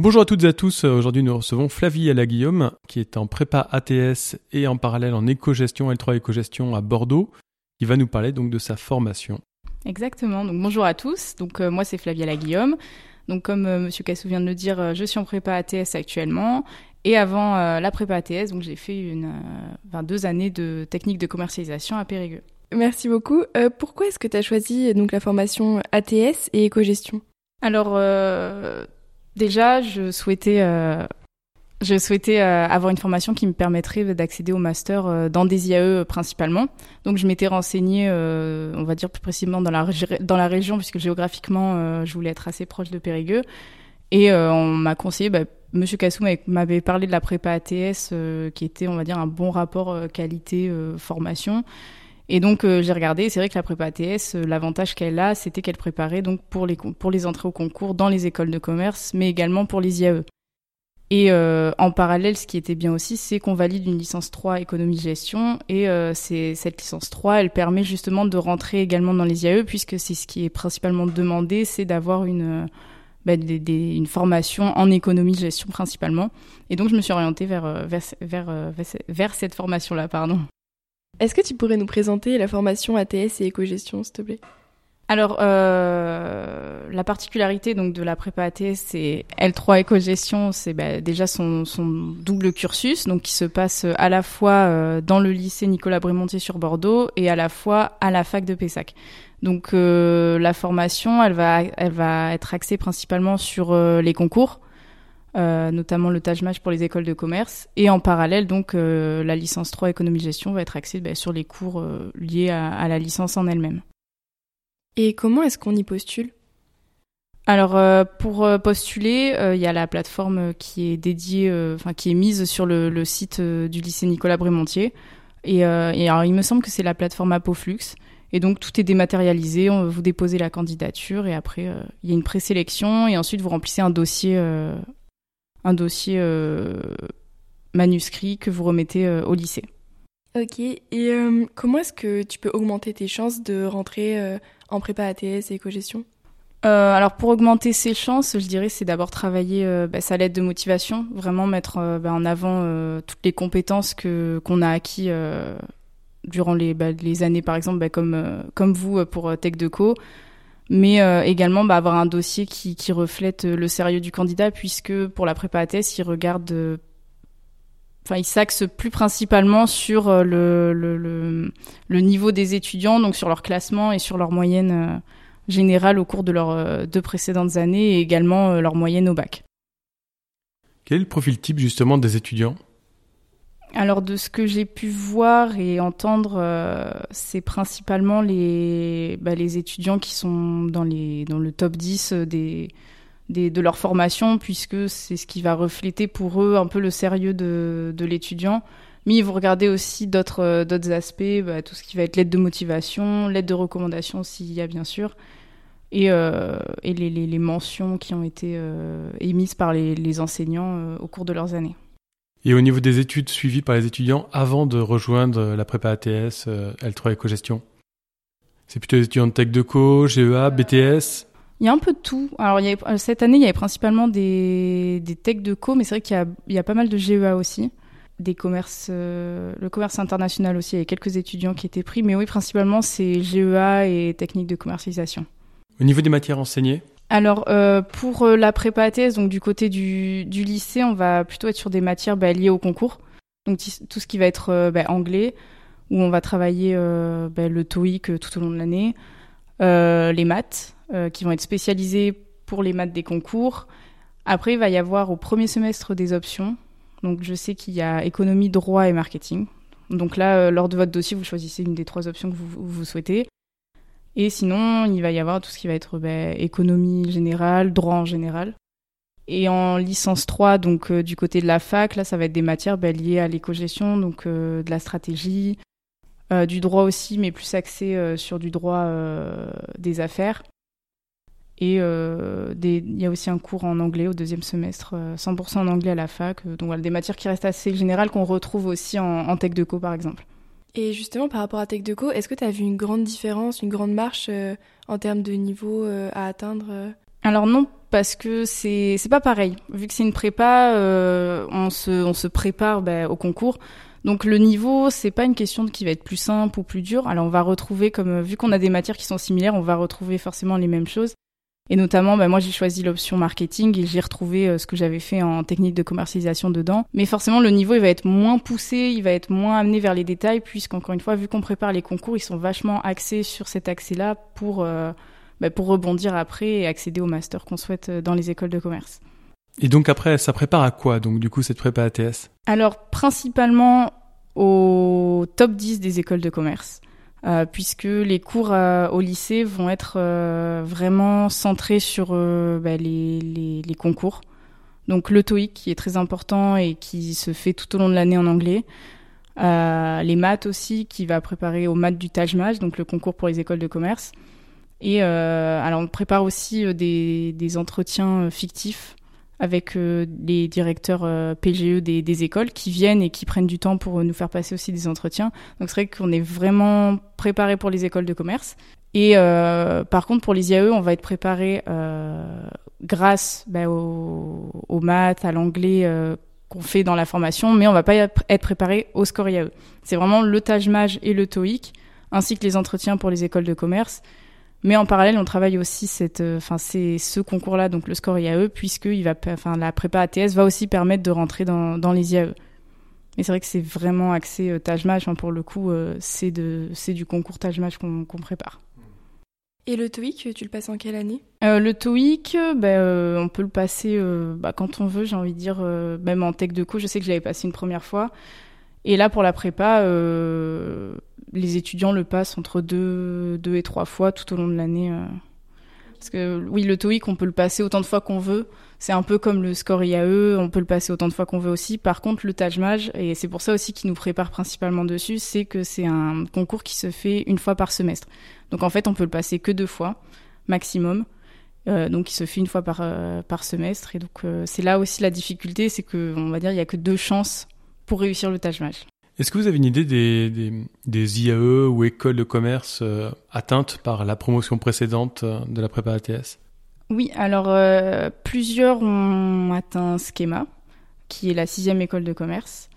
Bonjour à toutes et à tous, aujourd'hui nous recevons Flavie Alaguillaume qui est en prépa ATS et en parallèle en éco-gestion, L3 éco-gestion à Bordeaux il va nous parler donc de sa formation. Exactement. Donc bonjour à tous. Donc euh, moi c'est Flavia Laguillaume. Donc comme M. Euh, Monsieur Cassou vient de le dire, euh, je suis en prépa ATS actuellement. Et avant la prépa ATS, donc j'ai fait une, deux années de technique de commercialisation à Périgueux. Merci beaucoup. pourquoi est-ce que tu as choisi donc la formation ATS et éco-gestion? Alors déjà, je souhaitais souhaitais euh, avoir une formation qui me permettrait d'accéder au master euh, dans des IAE euh, principalement. Donc je m'étais renseignée, on va dire plus précisément dans la, dans la région, puisque géographiquement, je voulais être assez proche de Périgueux. Et on m'a conseillé, bah, Monsieur Kassou m'avait parlé de la prépa ATS, qui était, on va dire, un bon rapport qualité-formation. Et donc j'ai regardé, c'est vrai que la prépa ATS, l'avantage qu'elle a, c'était qu'elle préparait donc pour les pour les entrées au concours dans les écoles de commerce, mais également pour les IAE. Et euh, en parallèle, ce qui était bien aussi, c'est qu'on valide une licence 3 économie-gestion. Et euh, cette licence 3, elle permet justement de rentrer également dans les IAE, puisque c'est ce qui est principalement demandé, c'est d'avoir une, bah, une formation en économie-gestion principalement. Et donc, je me suis orientée vers, euh, vers, vers, euh, vers cette formation-là. pardon. Est-ce que tu pourrais nous présenter la formation ATS et éco-gestion, s'il te plaît? Alors, euh, la particularité donc de la prépa ATS, c'est L3 éco-gestion, c'est bah, déjà son, double cursus, donc qui se passe à la fois euh, dans le lycée Nicolas Brémontier sur Bordeaux et à la fois à la fac de Pessac. Donc, euh, la formation, elle va, elle va être axée principalement sur euh, les concours, euh, notamment le Taj pour les écoles de commerce, et en parallèle, donc, la licence 3 économie-gestion va être axée bah, sur les cours liés à, à la licence en elle-même. Et comment est-ce qu'on y postule? Alors euh, pour euh, postuler, euh, il y a la plateforme qui est dédiée, enfin qui est mise sur le, site du lycée Nicolas Brémontier. Et, alors il me semble que c'est la plateforme Apoflux. Et donc tout est dématérialisé, on, vous déposez la candidature et après il y a une présélection et ensuite vous remplissez un dossier, un dossier manuscrit que vous remettez au lycée. Ok. Et comment est-ce que tu peux augmenter tes chances de rentrer en prépa ATS et éco-gestion? Euh, alors pour augmenter ses chances, je dirais c'est d'abord travailler euh, bah, sa lettre de motivation, vraiment mettre euh, bah, en avant euh, toutes les compétences que qu'on a acquis durant les, bah, les années par exemple bah, comme comme vous pour Tech Deco, mais également bah, avoir un dossier qui, qui reflète le sérieux du candidat puisque pour la prépa ATS il regarde enfin il s'axe plus principalement sur euh, le, le, le, niveau des étudiants, donc sur leur classement et sur leur moyenne euh, générale au cours de leurs euh, deux précédentes années et également leur moyenne au bac. Quel est le profil type justement des étudiants? Alors de ce que j'ai pu voir et entendre, c'est principalement les, bah, les étudiants qui sont dans, les, dans le top 10 des, de leur formation, puisque c'est ce qui va refléter pour eux un peu le sérieux de, l'étudiant. Mais ils vont regarder aussi d'autres euh, aspects, bah, tout ce qui va être l'aide de motivation, l'aide de recommandation s'il y a bien sûr, et, euh, les, mentions qui ont été euh, émises par les enseignants au cours de leurs années. Et au niveau des études suivies par les étudiants avant de rejoindre la prépa ATS, L3 éco-gestion C'est plutôt les étudiants de Tech de Co, GEA, BTS il y a un peu de tout. Alors, il y euh, cette année, il y avait principalement des, des techs de co, mais c'est vrai qu'il y a, il y a pas mal de GEA aussi. Des commerces, euh, le commerce international aussi, il y a quelques étudiants qui étaient pris, mais oui, principalement, c'est GEA et techniques de commercialisation. Au niveau des matières enseignées alors euh, pour euh, la prépa thèse, donc du côté du, du, lycée, on va plutôt être sur des matières bah, liées au concours, donc tout ce qui va être bah, anglais, où on va travailler bah, le TOEIC tout au long de l'année, les maths, euh, qui vont être spécialisés pour les maths des concours. Après, il va y avoir au premier semestre des options. Donc, je sais qu'il y a économie, droit et marketing. Donc là, euh, lors de votre dossier, vous choisissez une des trois options que vous, vous souhaitez. Et sinon, il va y avoir tout ce qui va être ben, économie générale, droit en général. Et en licence 3, donc euh, du côté de la fac, là, ça va être des matières ben, liées à l'éco-gestion, donc de la stratégie, du droit aussi, mais plus axé sur du droit des affaires. Et il y a aussi un cours en anglais au deuxième semestre, 100% en anglais à la fac. donc voilà, des matières qui restent assez générales qu'on retrouve aussi en, Tech Deco par exemple. Et justement, par rapport à Tech Deco, est-ce que tu as vu une grande différence, une grande marche en termes de niveau à atteindre Alors non, parce que c'est c'est pas pareil. Vu que c'est une prépa, euh, on se on se prépare bah, au concours. Donc le niveau, c'est pas une question qui va être plus simple ou plus dur. Alors on va retrouver comme vu qu'on a des matières qui sont similaires, on va retrouver forcément les mêmes choses. Et notamment, bah, moi j'ai choisi l'option marketing et j'ai retrouvé euh, ce que j'avais fait en technique de commercialisation dedans. Mais forcément, le niveau il va être moins poussé, il va être moins amené vers les détails, puisqu'encore une fois, vu qu'on prépare les concours, ils sont vachement axés sur cet accès-là pour euh, bah, pour rebondir après et accéder au master qu'on souhaite euh, dans les écoles de commerce. Et donc après, ça prépare à quoi, donc du coup, cette prépa ATS Alors, principalement au top 10 des écoles de commerce. Euh, puisque les cours euh, au lycée vont être vraiment centrés sur bah, les, les, les, concours. Donc le TOEIC qui est très important et qui se fait tout au long de l'année en anglais. les maths aussi qui va préparer aux maths du Taj donc le concours pour les écoles de commerce. Et euh, alors on prépare aussi euh, des, des entretiens euh, fictifs avec les directeurs PGE des, des, écoles qui viennent et qui prennent du temps pour nous faire passer aussi des entretiens. Donc c'est vrai qu'on est vraiment préparé pour les écoles de commerce. Et euh, par contre pour les IAE, on va être préparé euh, grâce bah, aux, aux, maths, à l'anglais euh, qu'on fait dans la formation, mais on va pas être préparé au score IAE. C'est vraiment le Taj et le TOEIC, ainsi que les entretiens pour les écoles de commerce mais en parallèle, on travaille aussi cette, euh, enfin, c'est ce concours-là, donc le score IAE, puisque il va, enfin, la prépa ATS va aussi permettre de rentrer dans, dans les IAE. Mais c'est vrai que c'est vraiment axé euh, pour le coup, euh, c'est de, c'est du concours Taj Mahal qu'on prépare. Et le TOEIC, tu le passes en quelle année? Euh, Le TOEIC, euh, on peut le passer bah, quand on veut, j'ai envie de dire, même en tech de co, je sais que je l'avais passé une première fois. Et là, pour la prépa, les étudiants le passent entre deux, et trois fois tout au long de l'année. Euh. Parce que oui, le TOEIC, on peut le passer autant de fois qu'on veut. C'est un peu comme le score IAE, on peut le passer autant de fois qu'on veut aussi. Par contre, le Taj Maj, et c'est pour ça aussi qu'ils nous prépare principalement dessus, c'est que c'est un concours qui se fait une fois par semestre. Donc en fait, on peut le passer que deux fois maximum. Euh, donc il se fait une fois par, euh, semestre. Et donc c'est là aussi la difficulté, c'est que on va dire il y a que deux chances pour réussir le Taj Mahal. Est-ce que vous avez une idée des, IAE ou écoles de commerce euh, atteintes par la promotion précédente euh, de la prépa ATS Oui, alors euh, plusieurs ont atteint Schema, qui est la sixième école de commerce.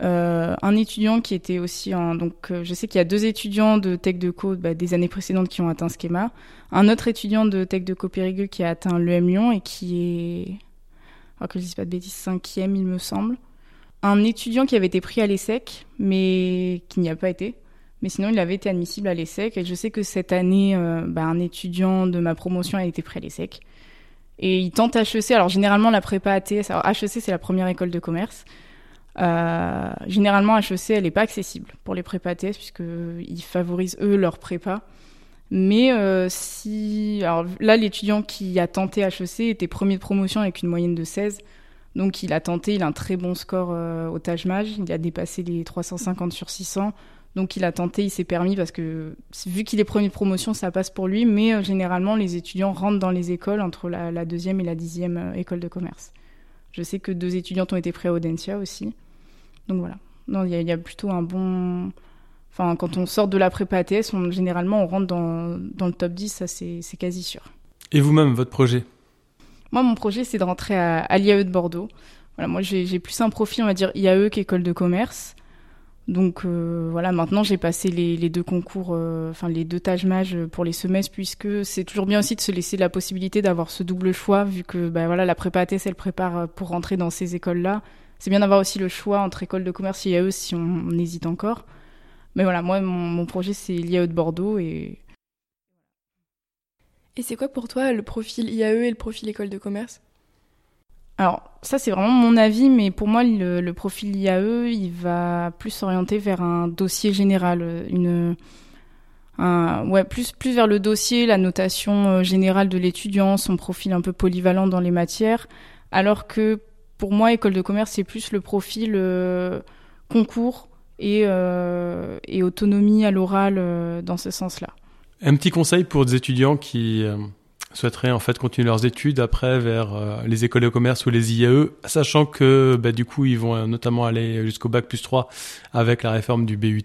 Un étudiant qui était aussi en donc je sais qu'il y a deux étudiants de Tech de Co bah, des années précédentes qui ont atteint Schema, un autre étudiant de Tech de Co Périgueux qui a atteint l'EM Lyon et qui est alors que je dise pas de bêtises cinquième il me semble un étudiant qui avait été pris à l'ESSEC, mais qui n'y a pas été. Mais sinon, il avait été admissible à l'ESSEC. Et je sais que cette année, euh, bah, un étudiant de ma promotion a été pris à l'ESSEC. Et il tente HEC. Alors, généralement, la prépa ATS, alors HEC, c'est la première école de commerce. Euh, généralement, HEC, elle n'est pas accessible pour les prépa ATS, puisqu'ils favorisent, eux, leur prépa. Mais euh, si... Alors là, l'étudiant qui a tenté HEC était premier de promotion avec une moyenne de 16. Donc il a tenté, il a un très bon score euh, au Taj il a dépassé les 350 sur 600. Donc il a tenté, il s'est permis parce que vu qu'il est premier de promotion, ça passe pour lui. Mais euh, généralement, les étudiants rentrent dans les écoles entre la, deuxième et la dixième euh, école de commerce. Je sais que deux étudiants ont été pris à Audencia aussi. Donc voilà. Non, il y, a plutôt un bon. Enfin, quand on sort de la prépa ATS, on, généralement, on rentre dans, dans le top 10, ça c'est quasi sûr. Et vous-même, votre projet? Moi, mon projet, c'est de rentrer à, l'IAE de Bordeaux. Voilà, moi, j'ai plus un profil, on va dire, IAE qu'école de commerce. Donc euh, voilà, maintenant j'ai passé les, deux concours, euh, enfin les deux tâches mages pour les semestres, puisque c'est toujours bien aussi de se laisser la possibilité d'avoir ce double choix, vu que bah, voilà, la prépa ATS, elle prépare pour rentrer dans ces écoles-là. C'est bien d'avoir aussi le choix entre école de commerce et IAE si on, on hésite encore. Mais voilà, moi, mon, mon projet, c'est l'IAE de Bordeaux et et c'est quoi pour toi le profil IAE et le profil école de commerce? Alors, ça, c'est vraiment mon avis, mais pour moi, le, profil IAE, il va plus s'orienter vers un dossier général, une, un, ouais, plus, plus vers le dossier, la notation euh, générale de l'étudiant, son profil un peu polyvalent dans les matières, alors que pour moi, école de commerce, c'est plus le profil euh, concours et, euh, et autonomie à l'oral dans ce sens-là. Un petit conseil pour des étudiants qui euh, souhaiteraient en fait continuer leurs études après vers les écoles de commerce ou les IAE, sachant que bah, du coup ils vont notamment aller jusqu'au bac plus 3 avec la réforme du BUT.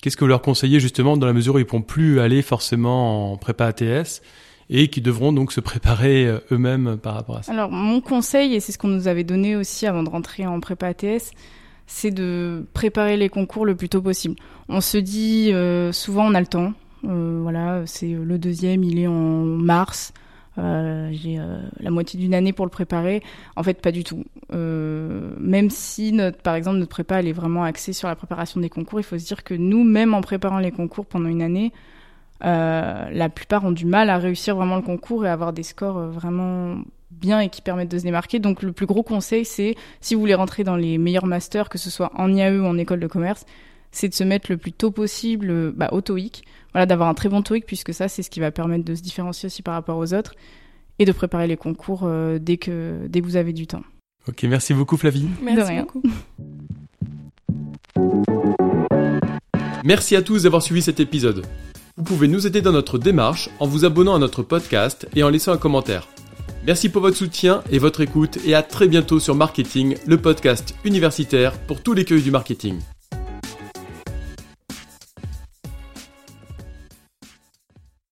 Qu'est-ce que vous leur conseillez justement dans la mesure où ils ne pourront plus aller forcément en prépa ATS et qui devront donc se préparer eux-mêmes par rapport à ça? Alors mon conseil, et c'est ce qu'on nous avait donné aussi avant de rentrer en prépa ATS, c'est de préparer les concours le plus tôt possible. On se dit euh, souvent on a le temps. Euh, voilà, c'est le deuxième, il est en mars. Euh, j'ai la moitié d'une année pour le préparer. En fait, pas du tout. même si notre, par exemple, notre prépa elle est vraiment axée sur la préparation des concours, il faut se dire que nous, même en préparant les concours pendant une année, la plupart ont du mal à réussir vraiment le concours et avoir des scores vraiment bien et qui permettent de se démarquer. Donc le plus gros conseil, c'est si vous voulez rentrer dans les meilleurs masters, que ce soit en IAE ou en école de commerce, c'est de se mettre le plus tôt possible bah, au TOEIC. Voilà, d'avoir un très bon TOEIC puisque ça, c'est ce qui va permettre de se différencier aussi par rapport aux autres et de préparer les concours euh, dès que dès que vous avez du temps. Ok, merci beaucoup Flavie. Merci de rien. beaucoup. Merci à tous d'avoir suivi cet épisode. Vous pouvez nous aider dans notre démarche en vous abonnant à notre podcast et en laissant un commentaire. Merci pour votre soutien et votre écoute et à très bientôt sur Marketing, le podcast universitaire pour tous les cueils du marketing.